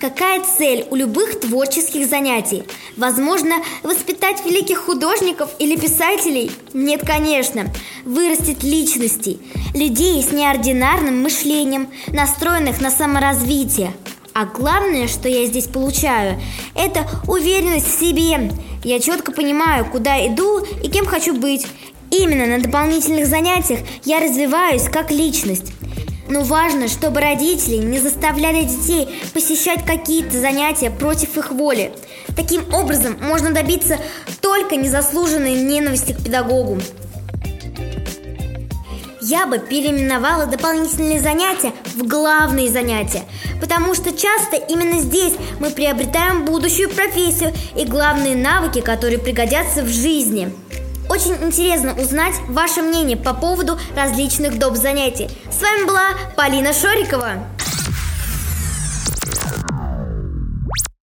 Какая цель у любых творческих занятий? Возможно, воспитать великих художников или писателей? Нет, конечно. Вырастить личностей, людей с неординарным мышлением, настроенных на саморазвитие. А главное, что я здесь получаю, это уверенность в себе. Я четко понимаю, куда иду и кем хочу быть. Именно на дополнительных занятиях я развиваюсь как личность. Но важно, чтобы родители не заставляли детей посещать какие-то занятия против их воли. Таким образом можно добиться только незаслуженной ненависти к педагогу. Я бы переименовала дополнительные занятия в главные занятия, потому что часто именно здесь мы приобретаем будущую профессию и главные навыки, которые пригодятся в жизни. Очень интересно узнать ваше мнение по поводу различных доп. занятий. С вами была Полина Шорикова.